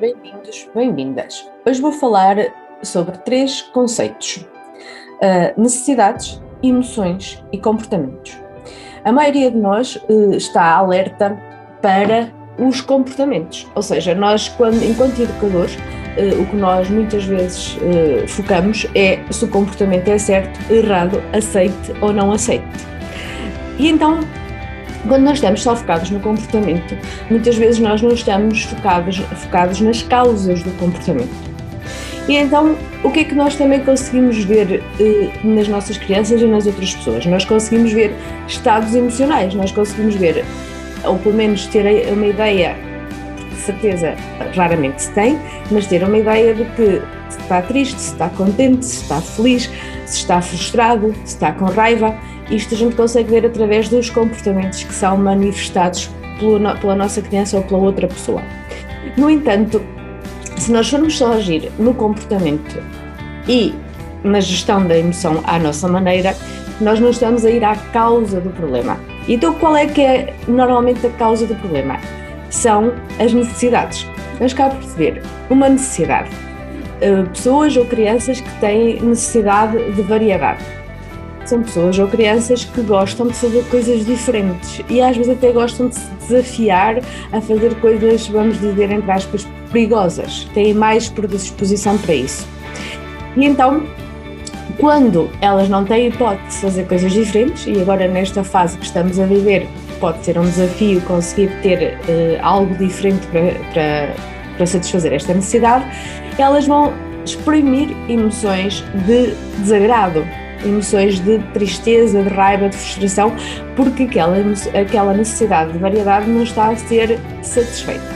Bem-vindos, bem-vindas. Hoje vou falar sobre três conceitos: uh, necessidades, emoções e comportamentos. A maioria de nós uh, está alerta para os comportamentos, ou seja, nós, quando, enquanto educadores, uh, o que nós muitas vezes focamos é se o comportamento é certo, errado, aceite ou não aceite. E então quando nós estamos só focados no comportamento, muitas vezes nós não estamos focados, focados nas causas do comportamento. E então, o que é que nós também conseguimos ver eh, nas nossas crianças e nas outras pessoas? Nós conseguimos ver estados emocionais, nós conseguimos ver, ou pelo menos ter uma ideia, de certeza raramente se tem, mas ter uma ideia de que se está triste, se está contente, se está feliz, se está frustrado, se está com raiva isto a gente consegue ver através dos comportamentos que são manifestados pela nossa criança ou pela outra pessoa. No entanto, se nós formos só agir no comportamento e na gestão da emoção à nossa maneira, nós não estamos a ir à causa do problema. Então, qual é que é normalmente a causa do problema? São as necessidades. Vamos cá perceber uma necessidade. Uh, pessoas ou crianças que têm necessidade de variedade são pessoas ou crianças que gostam de fazer coisas diferentes e às vezes até gostam de se desafiar a fazer coisas, vamos dizer, entre aspas, perigosas. Têm mais predisposição para isso. E então, quando elas não têm hipótese de fazer coisas diferentes, e agora nesta fase que estamos a viver, pode ser um desafio conseguir ter uh, algo diferente para, para, para satisfazer esta necessidade, elas vão exprimir emoções de desagrado, emoções de tristeza, de raiva, de frustração, porque aquela, aquela necessidade de variedade não está a ser satisfeita.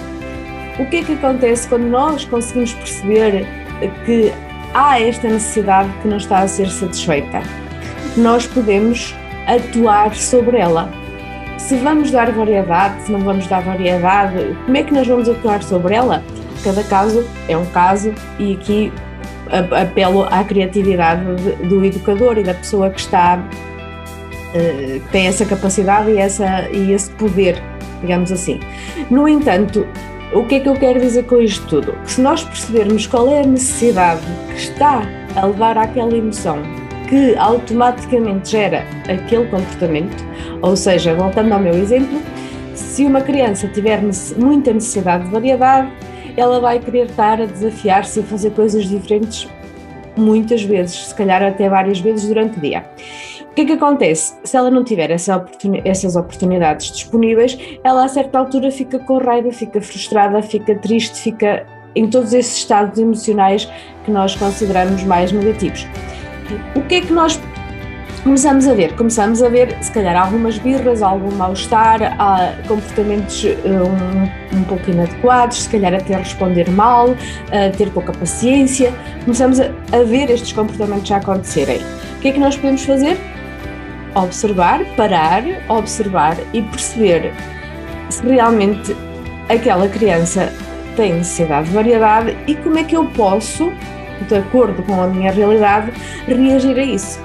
O que é que acontece quando nós conseguimos perceber que há esta necessidade que não está a ser satisfeita? Nós podemos atuar sobre ela. Se vamos dar variedade, se não vamos dar variedade, como é que nós vamos atuar sobre ela? Cada caso é um caso e aqui apelo à criatividade do educador e da pessoa que está eh, que tem essa capacidade e, essa, e esse poder, digamos assim. No entanto, o que é que eu quero dizer com isto tudo? Que se nós percebermos qual é a necessidade que está a levar àquela emoção que automaticamente gera aquele comportamento, ou seja, voltando ao meu exemplo, se uma criança tiver muita necessidade de variedade, ela vai querer estar a desafiar-se a fazer coisas diferentes muitas vezes, se calhar até várias vezes durante o dia. O que é que acontece? Se ela não tiver essa essas oportunidades disponíveis, ela a certa altura fica com raiva, fica frustrada, fica triste, fica em todos esses estados emocionais que nós consideramos mais negativos. O que é que nós começamos a ver? Começamos a ver, se calhar, algumas birras, algum mal-estar, comportamentos eh, um, um pouco inadequados, se calhar até responder mal, ter pouca paciência. Começamos a, a ver estes comportamentos já acontecerem. O que é que nós podemos fazer? Observar, parar, observar e perceber se realmente aquela criança tem necessidade de variedade e como é que eu posso, de acordo com a minha realidade, reagir a isso.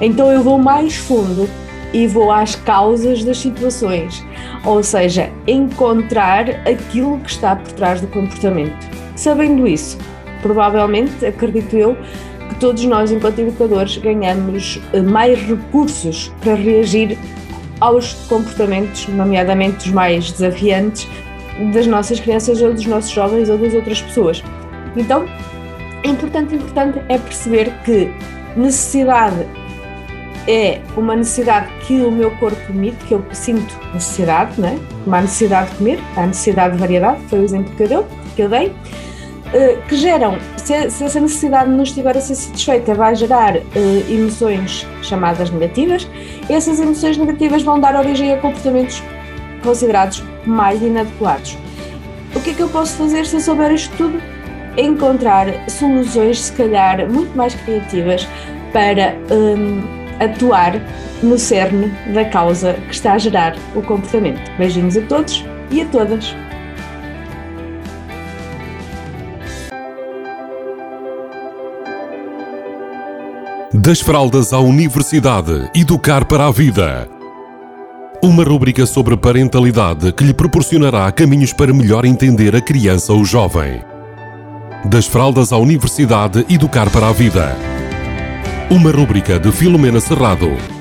Então eu vou mais fundo e vou às causas das situações, ou seja, encontrar aquilo que está por trás do comportamento. Sabendo isso, provavelmente, acredito eu, que todos nós, enquanto educadores, ganhamos eh, mais recursos para reagir aos comportamentos, nomeadamente os mais desafiantes, das nossas crianças ou dos nossos jovens ou das outras pessoas. Então, importante, importante é perceber que necessidade é uma necessidade que o meu corpo emite, que eu sinto necessidade, não é? Uma necessidade de comer, a necessidade de variedade, foi o exemplo que eu, deu, que eu dei, eh, que geram, se, essa necessidade não estiver a ser satisfeita, vai gerar uh, emoções chamadas negativas, essas emoções negativas vão dar origem a comportamentos considerados mais inadequados. O que é que eu posso fazer se eu souber isto tudo? encontrar soluções, se calhar, muito mais criativas para um, atuar no cerne da causa que está a gerar o comportamento. Beijinhos a todos e a todas! Das fraldas à universidade, educar para a vida. Uma rúbrica sobre parentalidade que lhe proporcionará caminhos para melhor entender a criança ou jovem. Das fraldas à universidade, educar para a vida. Uma rúbrica de Filomena Serrado.